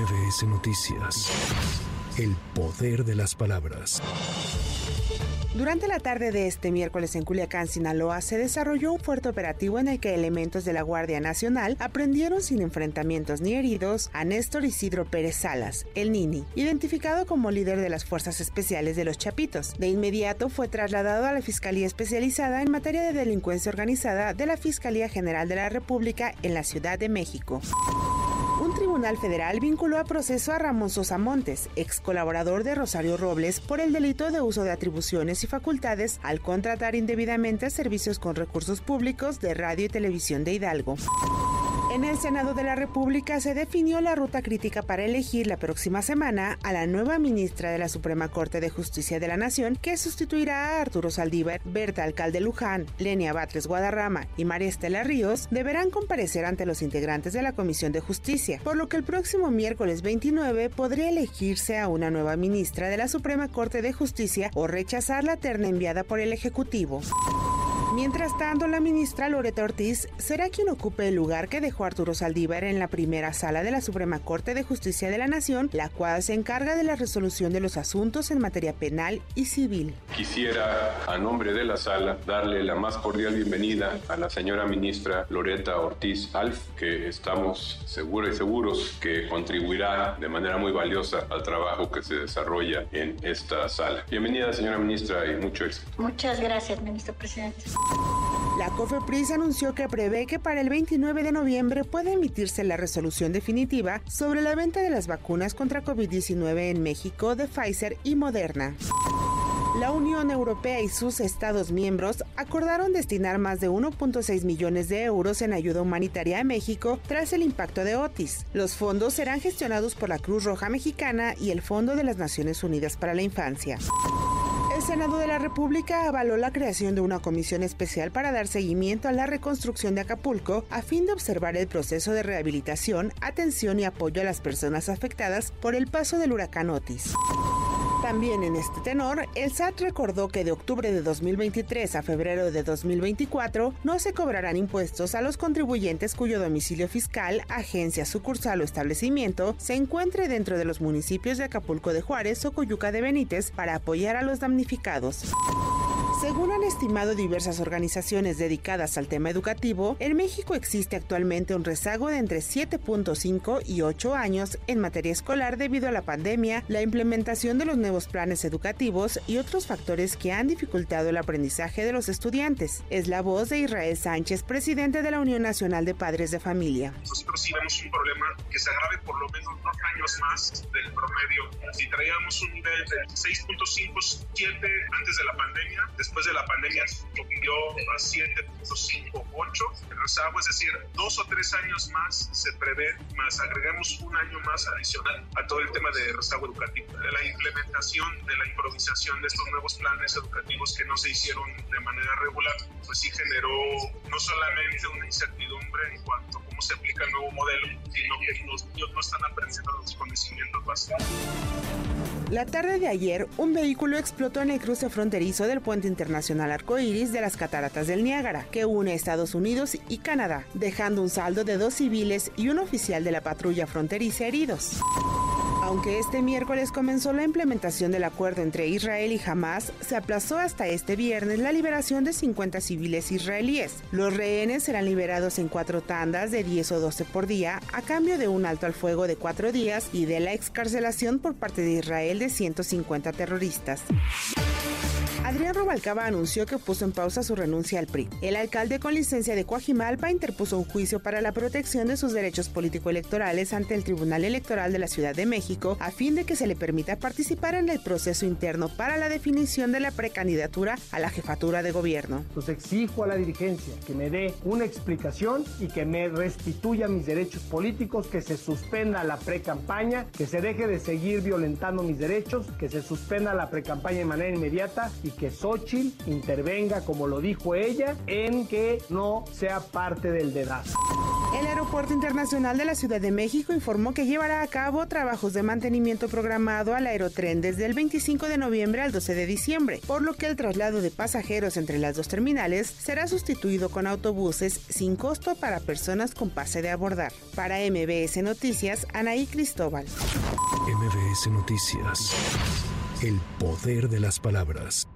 MBS Noticias. El poder de las palabras. Durante la tarde de este miércoles en Culiacán, Sinaloa, se desarrolló un fuerte operativo en el que elementos de la Guardia Nacional aprendieron sin enfrentamientos ni heridos a Néstor Isidro Pérez Salas, el Nini, identificado como líder de las Fuerzas Especiales de los Chapitos. De inmediato fue trasladado a la Fiscalía Especializada en materia de delincuencia organizada de la Fiscalía General de la República en la Ciudad de México. Un tribunal federal vinculó a proceso a Ramón Sosa Montes, ex colaborador de Rosario Robles, por el delito de uso de atribuciones y facultades al contratar indebidamente servicios con recursos públicos de radio y televisión de Hidalgo. En el Senado de la República se definió la ruta crítica para elegir la próxima semana a la nueva ministra de la Suprema Corte de Justicia de la Nación, que sustituirá a Arturo Saldívar, Berta Alcalde Luján, Lenia Batres Guadarrama y María Estela Ríos, deberán comparecer ante los integrantes de la Comisión de Justicia, por lo que el próximo miércoles 29 podría elegirse a una nueva ministra de la Suprema Corte de Justicia o rechazar la terna enviada por el Ejecutivo. Mientras tanto, la ministra Loreta Ortiz será quien ocupe el lugar que dejó Arturo Saldívar en la primera sala de la Suprema Corte de Justicia de la Nación, la cual se encarga de la resolución de los asuntos en materia penal y civil. Quisiera, a nombre de la sala, darle la más cordial bienvenida a la señora ministra Loreta Ortiz Alf, que estamos seguros y seguros que contribuirá de manera muy valiosa al trabajo que se desarrolla en esta sala. Bienvenida, señora ministra, y mucho éxito. Muchas gracias, ministro presidente. La COFEPRIS anunció que prevé que para el 29 de noviembre pueda emitirse la resolución definitiva sobre la venta de las vacunas contra COVID-19 en México de Pfizer y Moderna. La Unión Europea y sus Estados miembros acordaron destinar más de 1.6 millones de euros en ayuda humanitaria a México tras el impacto de Otis. Los fondos serán gestionados por la Cruz Roja Mexicana y el Fondo de las Naciones Unidas para la Infancia. El Senado de la República avaló la creación de una comisión especial para dar seguimiento a la reconstrucción de Acapulco a fin de observar el proceso de rehabilitación, atención y apoyo a las personas afectadas por el paso del huracán Otis. También en este tenor, el SAT recordó que de octubre de 2023 a febrero de 2024 no se cobrarán impuestos a los contribuyentes cuyo domicilio fiscal, agencia, sucursal o establecimiento se encuentre dentro de los municipios de Acapulco de Juárez o Coyuca de Benítez para apoyar a los damnificados. Según han estimado diversas organizaciones dedicadas al tema educativo, en México existe actualmente un rezago de entre 7.5 y 8 años en materia escolar debido a la pandemia, la implementación de los nuevos planes educativos y otros factores que han dificultado el aprendizaje de los estudiantes. Es la voz de Israel Sánchez, presidente de la Unión Nacional de Padres de Familia. Nosotros sí vemos un problema que se agrave por lo menos dos años más del promedio. Si traíamos un nivel de 6.57 antes de la pandemia, después de la pandemia subió a 7.58 el rezago, es decir, dos o tres años más se prevé, más agregamos un año más adicional a todo el tema de rezago educativo. La implementación de la improvisación de estos nuevos planes educativos que no se hicieron de manera regular, pues sí generó no solamente una incertidumbre en cuanto a cómo se aplica el nuevo modelo, sino que los niños no están aprendiendo los conocimientos básicos. La tarde de ayer, un vehículo explotó en el cruce fronterizo del puente internacional Arcoíris de las Cataratas del Niágara, que une Estados Unidos y Canadá, dejando un saldo de dos civiles y un oficial de la patrulla fronteriza heridos. Aunque este miércoles comenzó la implementación del acuerdo entre Israel y Hamas, se aplazó hasta este viernes la liberación de 50 civiles israelíes. Los rehenes serán liberados en cuatro tandas de 10 o 12 por día a cambio de un alto al fuego de cuatro días y de la excarcelación por parte de Israel de 150 terroristas. Adrián Robalcaba anunció que puso en pausa su renuncia al PRI. El alcalde con licencia de Coajimalpa interpuso un juicio para la protección de sus derechos político-electorales ante el Tribunal Electoral de la Ciudad de México a fin de que se le permita participar en el proceso interno para la definición de la precandidatura a la jefatura de gobierno. Pues exijo a la dirigencia que me dé una explicación y que me restituya mis derechos políticos, que se suspenda la pre-campaña, que se deje de seguir violentando mis derechos, que se suspenda la pre-campaña de manera inmediata y que Xochitl intervenga, como lo dijo ella, en que no sea parte del dedazo. El Aeropuerto Internacional de la Ciudad de México informó que llevará a cabo trabajos de mantenimiento programado al aerotren desde el 25 de noviembre al 12 de diciembre, por lo que el traslado de pasajeros entre las dos terminales será sustituido con autobuses sin costo para personas con pase de abordar. Para MBS Noticias, Anaí Cristóbal. MBS Noticias. El poder de las palabras.